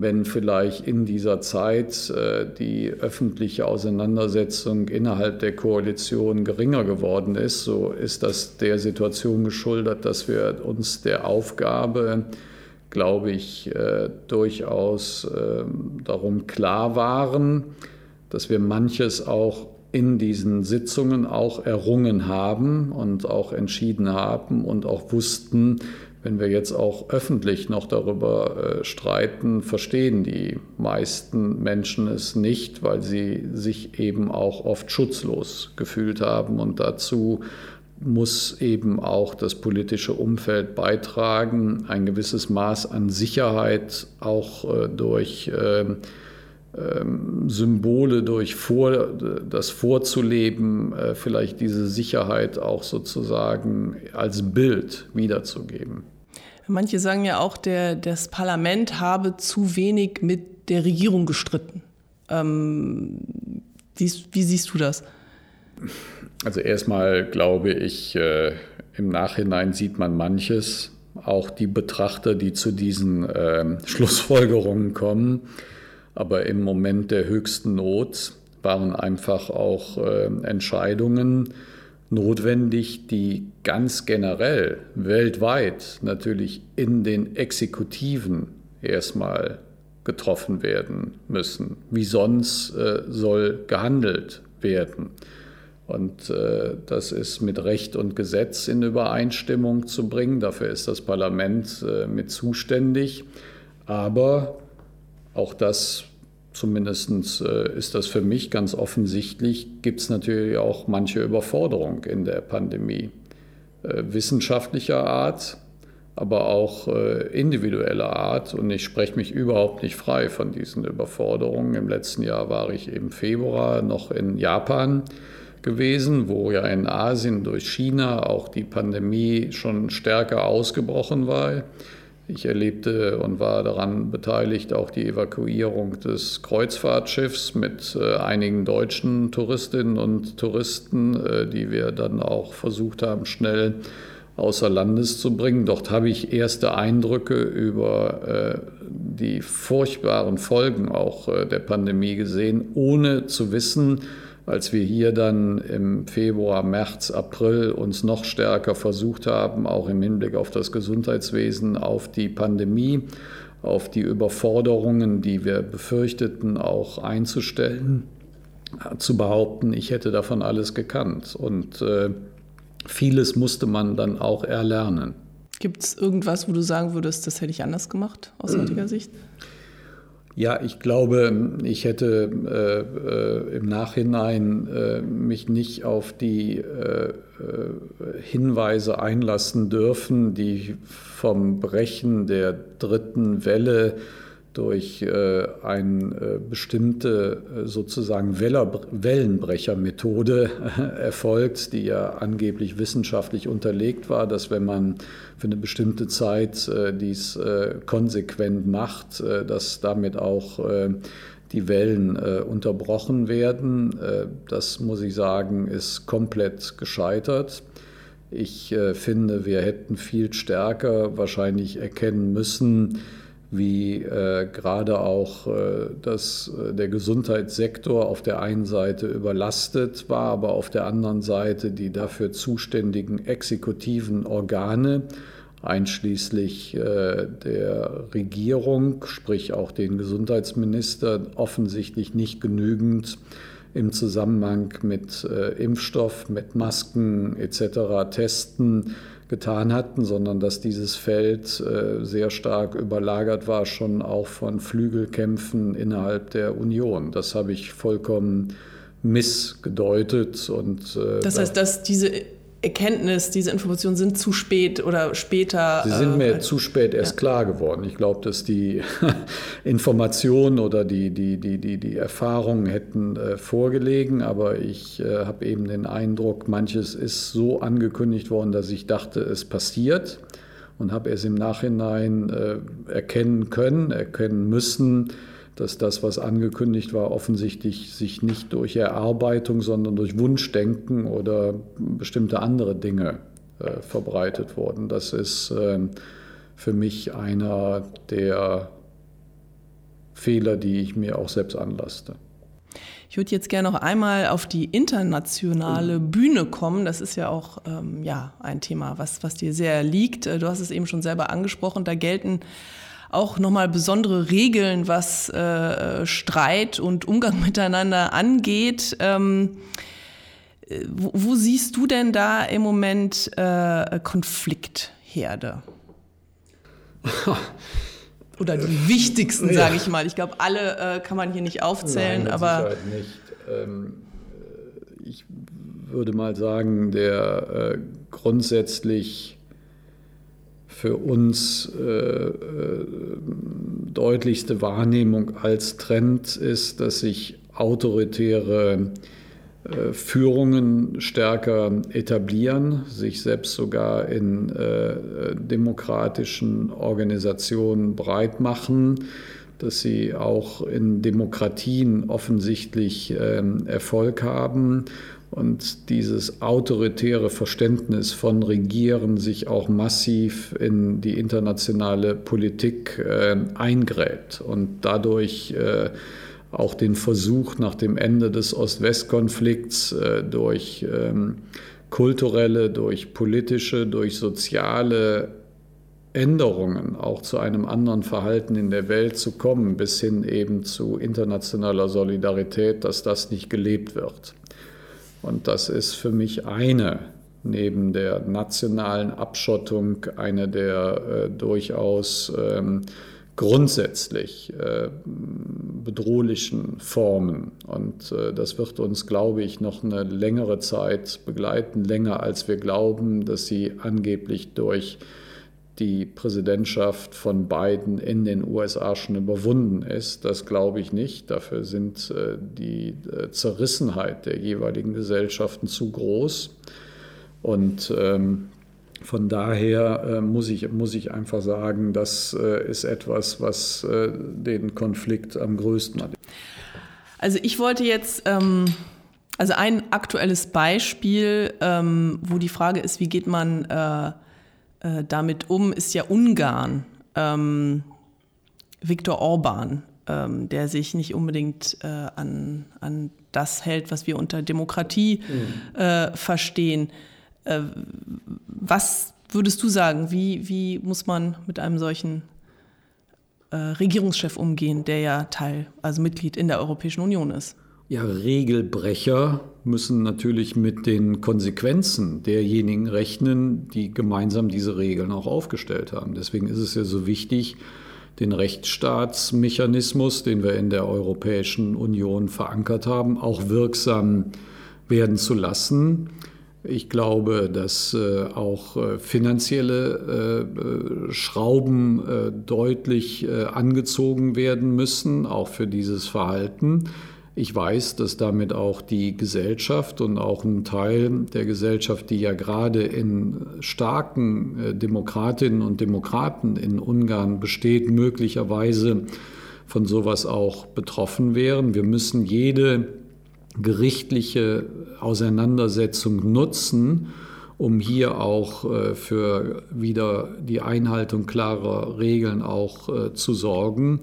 wenn vielleicht in dieser Zeit äh, die öffentliche Auseinandersetzung innerhalb der Koalition geringer geworden ist, so ist das der Situation geschuldet, dass wir uns der Aufgabe, glaube ich, äh, durchaus ähm, darum klar waren, dass wir manches auch in diesen Sitzungen auch errungen haben und auch entschieden haben und auch wussten, wenn wir jetzt auch öffentlich noch darüber äh, streiten, verstehen die meisten Menschen es nicht, weil sie sich eben auch oft schutzlos gefühlt haben. Und dazu muss eben auch das politische Umfeld beitragen, ein gewisses Maß an Sicherheit auch äh, durch ähm, ähm, Symbole, durch vor, das vorzuleben, äh, vielleicht diese Sicherheit auch sozusagen als Bild wiederzugeben. Manche sagen ja auch, der, das Parlament habe zu wenig mit der Regierung gestritten. Ähm, wie, wie, siehst du das? Also erstmal glaube ich, äh, im Nachhinein sieht man manches, auch die Betrachter, die zu diesen äh, Schlussfolgerungen kommen. Aber im Moment der höchsten Not waren einfach auch äh, Entscheidungen, notwendig, die ganz generell weltweit natürlich in den Exekutiven erstmal getroffen werden müssen. Wie sonst äh, soll gehandelt werden? Und äh, das ist mit Recht und Gesetz in Übereinstimmung zu bringen. Dafür ist das Parlament äh, mit zuständig. Aber auch das zumindest äh, ist das für mich ganz offensichtlich, gibt es natürlich auch manche Überforderung in der Pandemie. Äh, wissenschaftlicher Art, aber auch äh, individueller Art. Und ich spreche mich überhaupt nicht frei von diesen Überforderungen. Im letzten Jahr war ich im Februar noch in Japan gewesen, wo ja in Asien durch China auch die Pandemie schon stärker ausgebrochen war. Ich erlebte und war daran beteiligt auch die Evakuierung des Kreuzfahrtschiffs mit äh, einigen deutschen Touristinnen und Touristen, äh, die wir dann auch versucht haben, schnell außer Landes zu bringen. Dort habe ich erste Eindrücke über äh, die furchtbaren Folgen auch der Pandemie gesehen, ohne zu wissen, als wir hier dann im Februar, März, April uns noch stärker versucht haben, auch im Hinblick auf das Gesundheitswesen, auf die Pandemie, auf die Überforderungen, die wir befürchteten, auch einzustellen, zu behaupten, ich hätte davon alles gekannt. Und äh, vieles musste man dann auch erlernen. Gibt es irgendwas, wo du sagen würdest, das hätte ich anders gemacht aus heutiger Sicht? Ja, ich glaube, ich hätte äh, äh, im Nachhinein äh, mich nicht auf die äh, äh Hinweise einlassen dürfen, die vom Brechen der dritten Welle durch äh, eine äh, bestimmte äh, sozusagen Wellenbrechermethode erfolgt, die ja angeblich wissenschaftlich unterlegt war, dass wenn man für eine bestimmte Zeit dies konsequent macht, dass damit auch die Wellen unterbrochen werden. das muss ich sagen, ist komplett gescheitert. Ich finde, wir hätten viel stärker wahrscheinlich erkennen müssen, wie äh, gerade auch äh, dass äh, der Gesundheitssektor auf der einen Seite überlastet war, aber auf der anderen Seite die dafür zuständigen exekutiven Organe, einschließlich äh, der Regierung, sprich auch den Gesundheitsminister, offensichtlich nicht genügend im Zusammenhang mit äh, Impfstoff, mit Masken etc. testen getan hatten, sondern dass dieses Feld äh, sehr stark überlagert war, schon auch von Flügelkämpfen innerhalb der Union. Das habe ich vollkommen missgedeutet. Und, äh, das heißt, dass diese Erkenntnis, diese Informationen sind zu spät oder später. Sie sind mir äh, zu spät erst ja. klar geworden. Ich glaube, dass die Informationen oder die, die, die, die, die Erfahrungen hätten äh, vorgelegen, aber ich äh, habe eben den Eindruck, manches ist so angekündigt worden, dass ich dachte, es passiert und habe es im Nachhinein äh, erkennen können, erkennen müssen, dass das, was angekündigt war, offensichtlich sich nicht durch Erarbeitung, sondern durch Wunschdenken oder bestimmte andere Dinge äh, verbreitet wurden. Das ist äh, für mich einer der Fehler, die ich mir auch selbst anlaste. Ich würde jetzt gerne noch einmal auf die internationale Bühne kommen. Das ist ja auch ähm, ja, ein Thema, was, was dir sehr liegt. Du hast es eben schon selber angesprochen. Da gelten auch nochmal besondere Regeln, was äh, Streit und Umgang miteinander angeht. Ähm, äh, wo, wo, siehst du denn da im Moment äh, Konfliktherde? Oder die wichtigsten, sage ich mal. Ich glaube, alle äh, kann man hier nicht aufzählen, Nein, aber. Nicht. Ähm, ich würde mal sagen, der äh, grundsätzlich für uns äh, äh, deutlichste Wahrnehmung als Trend ist, dass sich autoritäre äh, Führungen stärker etablieren, sich selbst sogar in äh, demokratischen Organisationen breit machen, dass sie auch in Demokratien offensichtlich äh, Erfolg haben und dieses autoritäre Verständnis von Regieren sich auch massiv in die internationale Politik äh, eingräbt und dadurch äh, auch den Versuch nach dem Ende des Ost-West-Konflikts äh, durch ähm, kulturelle, durch politische, durch soziale Änderungen auch zu einem anderen Verhalten in der Welt zu kommen, bis hin eben zu internationaler Solidarität, dass das nicht gelebt wird. Und das ist für mich eine, neben der nationalen Abschottung, eine der äh, durchaus ähm, grundsätzlich äh, bedrohlichen Formen. Und äh, das wird uns, glaube ich, noch eine längere Zeit begleiten, länger als wir glauben, dass sie angeblich durch die Präsidentschaft von Biden in den USA schon überwunden ist. Das glaube ich nicht. Dafür sind äh, die äh, Zerrissenheit der jeweiligen Gesellschaften zu groß. Und ähm, von daher äh, muss, ich, muss ich einfach sagen, das ist etwas, was den Konflikt am größten hat. Also ich wollte jetzt, ähm, also ein aktuelles Beispiel, ähm, wo die Frage ist, wie geht man äh, damit um, ist ja Ungarn. Ähm, Viktor Orban, ähm, der sich nicht unbedingt äh, an, an das hält, was wir unter Demokratie mhm. verstehen. Äh, was würdest du sagen, wie, wie muss man mit einem solchen äh, Regierungschef umgehen, der ja Teil, also Mitglied in der Europäischen Union ist? Ja, Regelbrecher müssen natürlich mit den Konsequenzen derjenigen rechnen, die gemeinsam diese Regeln auch aufgestellt haben. Deswegen ist es ja so wichtig, den Rechtsstaatsmechanismus, den wir in der Europäischen Union verankert haben, auch wirksam werden zu lassen. Ich glaube, dass äh, auch äh, finanzielle äh, Schrauben deutlich angezogen werden müssen, auch für dieses Verhalten. Ich weiß, dass damit auch die Gesellschaft und auch ein Teil der Gesellschaft, die ja gerade in starken äh, Demokratinnen und Demokraten in Ungarn besteht, möglicherweise von sowas auch betroffen wären. Wir müssen jede gerichtliche Auseinandersetzung nutzen, um hier auch äh, für wieder die Einhaltung klarer Regeln auch äh, zu sorgen,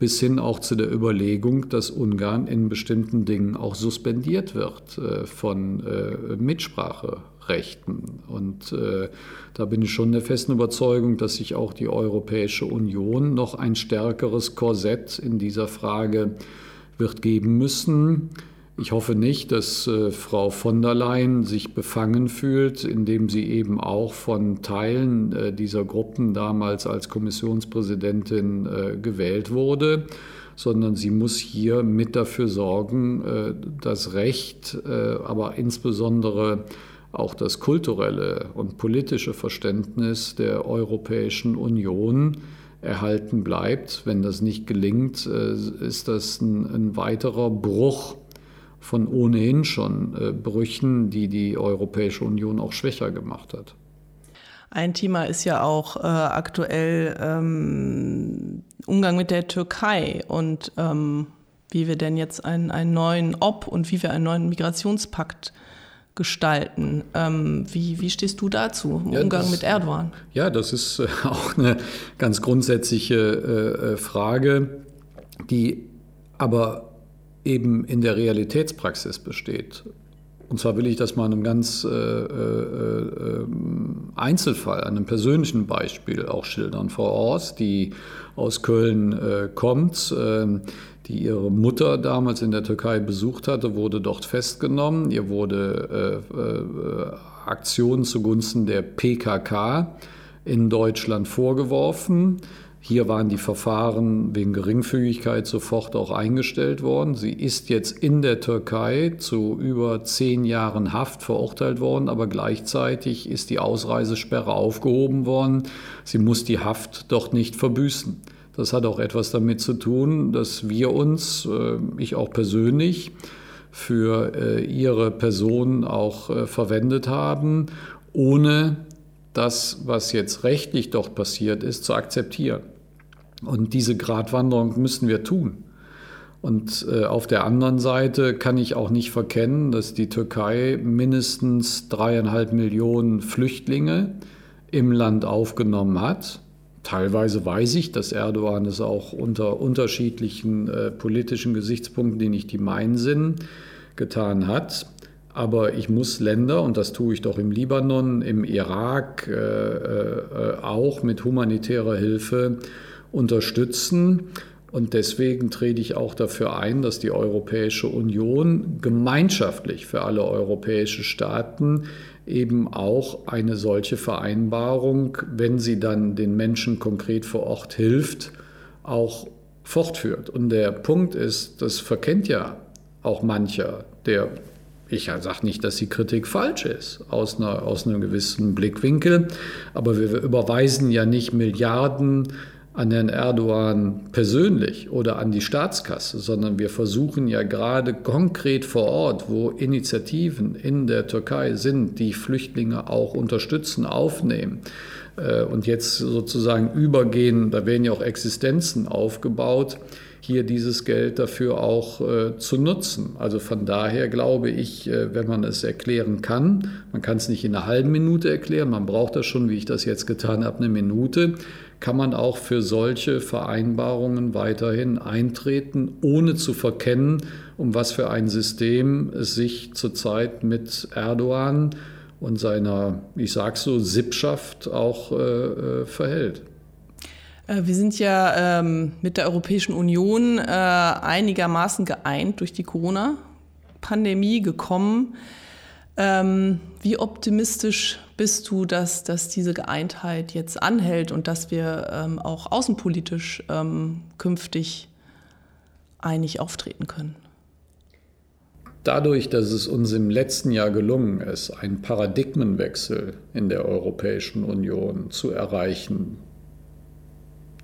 bis hin auch zu der Überlegung, dass Ungarn in bestimmten Dingen auch suspendiert wird äh, von Mitspracherechten. Und da bin ich schon der festen Überzeugung, dass sich auch die Europäische Union noch ein stärkeres Korsett in dieser Frage wird geben müssen. Ich hoffe nicht, dass äh, Frau von der Leyen sich befangen fühlt, indem sie eben auch von Teilen äh, dieser Gruppen damals als Kommissionspräsidentin äh, gewählt wurde, sondern sie muss hier mit dafür sorgen, äh, das Recht, äh, aber insbesondere auch das kulturelle und politische Verständnis der Europäischen Union erhalten bleibt. Wenn das nicht gelingt, äh, ist das ein, ein weiterer Bruch von ohnehin schon äh, Brüchen, die die Europäische Union auch schwächer gemacht hat. Ein Thema ist ja auch äh, aktuell ähm, Umgang mit der Türkei und ähm, wie wir denn jetzt einen, einen neuen Ob und wie wir einen neuen Migrationspakt gestalten. Ähm, wie, wie stehst du dazu im ja, Umgang das, mit Erdogan? Ja, das ist äh, auch eine ganz grundsätzliche äh, äh Frage. die aber eben in der Realitätspraxis besteht. Und zwar will ich das mal einem ganz äh, äh, äh, Einzelfall, einem persönlichen Beispiel auch schildern. Frau Ors, die aus Köln äh, kommt, ähm, die ihre Mutter damals in der Türkei besucht hatte, wurde dort festgenommen. Ihr wurde äh, äh, Aktionen zugunsten der PKK in Deutschland vorgeworfen. Hier waren die Verfahren wegen Geringfügigkeit sofort auch eingestellt worden. Sie ist jetzt in der Türkei zu über zehn Jahren Haft verurteilt worden, aber gleichzeitig ist die Ausreisesperre aufgehoben worden. Sie muss die Haft dort nicht verbüßen. Das hat auch etwas damit zu tun, dass wir uns, äh, ich auch persönlich, für äh, ihre Person auch äh, verwendet haben, ohne das, was jetzt rechtlich dort passiert ist, zu akzeptieren. Und diese Gratwanderung müssen wir tun. Und äh, auf der anderen Seite kann ich auch nicht verkennen, dass die Türkei mindestens dreieinhalb Millionen Flüchtlinge im Land aufgenommen hat. Teilweise weiß ich, dass Erdogan es auch unter unterschiedlichen äh, politischen Gesichtspunkten, die nicht die meinen sind, getan hat. Aber ich muss Länder, und das tue ich doch im Libanon, im Irak, äh, äh, auch mit humanitärer Hilfe, unterstützen. Und deswegen trete ich auch dafür ein, dass die Europäische Union gemeinschaftlich für alle europäischen Staaten eben auch eine solche Vereinbarung, wenn sie dann den Menschen konkret vor Ort hilft, auch fortführt. Und der Punkt ist, das verkennt ja auch mancher, der ich sage nicht, dass die Kritik falsch ist, aus, einer, aus einem gewissen Blickwinkel, aber wir überweisen ja nicht Milliarden an Herrn Erdogan persönlich oder an die Staatskasse, sondern wir versuchen ja gerade konkret vor Ort, wo Initiativen in der Türkei sind, die Flüchtlinge auch unterstützen, aufnehmen äh, und jetzt sozusagen übergehen, da werden ja auch Existenzen aufgebaut, hier dieses Geld dafür auch äh, zu nutzen. Also von daher glaube ich, äh, wenn man es erklären kann, man kann es nicht in einer halben Minute erklären, man braucht das schon, wie ich das jetzt getan habe, eine Minute, kann man auch für solche Vereinbarungen weiterhin eintreten, ohne zu verkennen, um was für ein System es sich zurzeit mit Erdogan und seiner, ich sage so, Sippschaft auch äh, äh, verhält. Äh, wir sind ja ähm, mit der Europäischen Union äh, einigermaßen geeint durch die Corona-Pandemie gekommen. Ähm, wie optimistisch bist du, dass, dass diese Geeintheit jetzt anhält und dass wir ähm, auch außenpolitisch ähm, künftig einig auftreten können? Dadurch, dass es uns im letzten Jahr gelungen ist, einen Paradigmenwechsel in der Europäischen Union zu erreichen,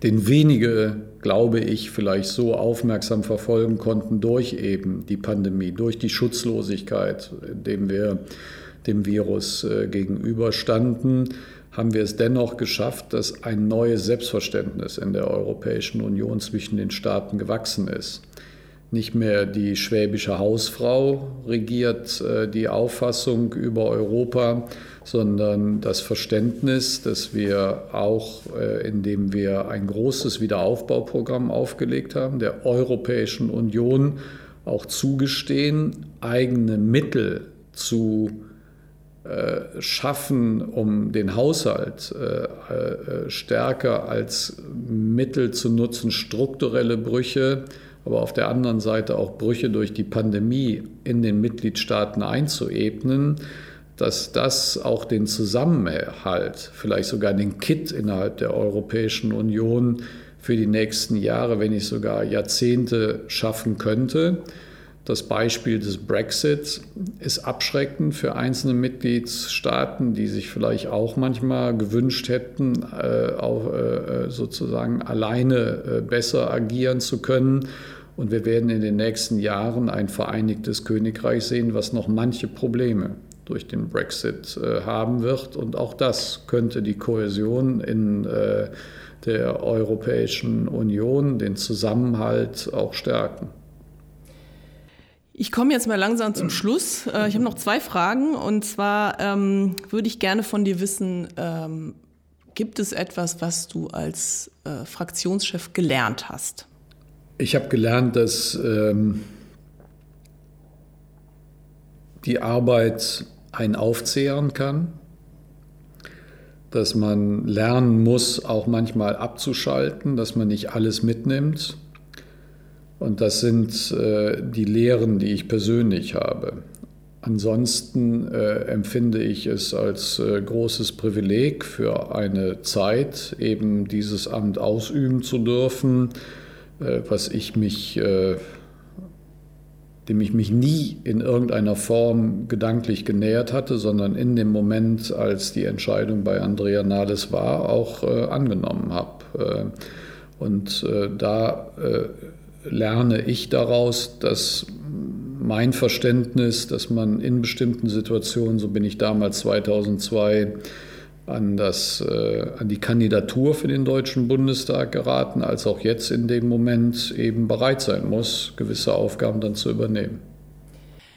den wenige, glaube ich, vielleicht so aufmerksam verfolgen konnten durch eben die Pandemie, durch die Schutzlosigkeit, dem wir dem Virus äh, gegenüberstanden, haben wir es dennoch geschafft, dass ein neues Selbstverständnis in der Europäischen Union zwischen den Staaten gewachsen ist. Nicht mehr die schwäbische Hausfrau regiert äh, die Auffassung über Europa, sondern das Verständnis, dass wir auch, äh, indem wir ein großes Wiederaufbauprogramm aufgelegt haben, der Europäischen Union auch zugestehen, eigene Mittel zu äh, schaffen, um den Haushalt stärker als Mittel zu nutzen, strukturelle Brüche, aber auf der anderen Seite auch Brüche durch die Pandemie in den Mitgliedstaaten einzuebnen dass das auch den Zusammenhalt, vielleicht sogar den Kit innerhalb der Europäischen Union für die nächsten Jahre, wenn nicht sogar Jahrzehnte schaffen könnte. Das Beispiel des Brexit ist abschreckend für einzelne Mitgliedstaaten, die sich vielleicht auch manchmal gewünscht hätten, äh, auch äh, sozusagen alleine äh, besser agieren zu können. Und wir werden in den nächsten Jahren ein vereinigtes Königreich sehen, was noch manche Probleme durch den Brexit äh, haben wird. Und auch das könnte die Kohäsion in äh, der Europäischen Union, den Zusammenhalt auch stärken. Ich komme jetzt mal langsam zum Schluss. Äh, ich habe noch zwei Fragen. Und zwar ähm, würde ich gerne von dir wissen, ähm, gibt es etwas, was du als äh, Fraktionschef gelernt hast? Ich habe gelernt, dass ähm, die Arbeit einen aufzehren kann, dass man lernen muss, auch manchmal abzuschalten, dass man nicht alles mitnimmt. Und das sind äh, die Lehren, die ich persönlich habe. Ansonsten äh, empfinde ich es als äh, großes Privileg für eine Zeit, eben dieses Amt ausüben zu dürfen, was ich mich, dem ich mich nie in irgendeiner Form gedanklich genähert hatte, sondern in dem Moment, als die Entscheidung bei Andrea Nahles war, auch angenommen habe. Und da lerne ich daraus, dass mein Verständnis, dass man in bestimmten Situationen, so bin ich damals 2002 an, das, äh, an die Kandidatur für den Deutschen Bundestag geraten, als auch jetzt in dem Moment eben bereit sein muss, gewisse Aufgaben dann zu übernehmen.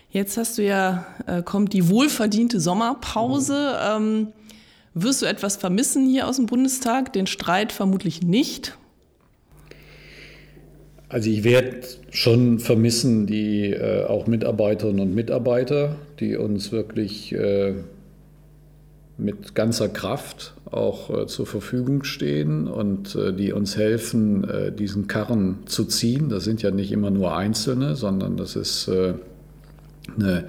Jetzt hast du ja, äh, kommt die wohlverdiente Sommerpause. Ähm, wirst du etwas vermissen hier aus dem Bundestag? Den Streit vermutlich nicht. Also ich werde schon vermissen die äh, auch Mitarbeiterinnen und Mitarbeiter, die uns wirklich äh, mit ganzer Kraft auch äh, zur Verfügung stehen und äh, die uns helfen, äh, diesen Karren zu ziehen. Das sind ja nicht immer nur Einzelne, sondern das ist äh, eine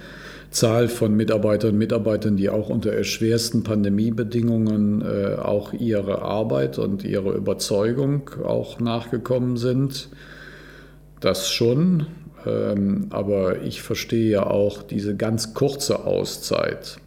Zahl von Mitarbeiterinnen und Mitarbeitern, die auch unter erschwersten Pandemiebedingungen auch ihre Arbeit und ihre Überzeugung auch nachgekommen sind das schon, ähm, aber ich verstehe ja auch diese ganz kurze Auszeit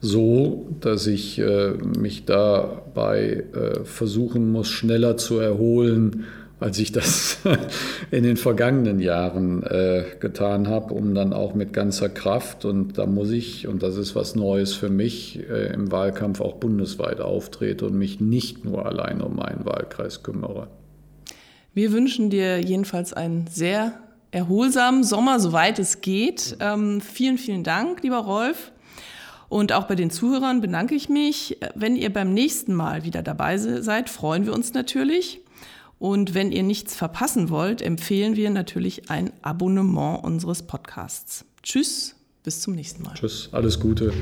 so, dass ich äh, mich dabei äh, versuchen muss, schneller zu erholen, als ich das in den vergangenen Jahren äh, getan habe, um dann auch mit ganzer Kraft, und da muss ich, und das ist was Neues für mich, im Wahlkampf auch bundesweit auftrete und mich nicht nur allein um meinen Wahlkreis kümmere. Wir wünschen dir jedenfalls einen sehr erholsamen Sommer, soweit es geht. Ähm, vielen, vielen Dank, lieber Rolf. Und auch bei den Zuhörern bedanke ich mich. Wenn ihr beim nächsten Mal wieder dabei seid, freuen wir uns natürlich. Und wenn ihr nichts verpassen wollt, empfehlen wir natürlich ein Abonnement unseres Podcasts. Tschüss, bis zum nächsten Mal. Tschüss, alles Gute.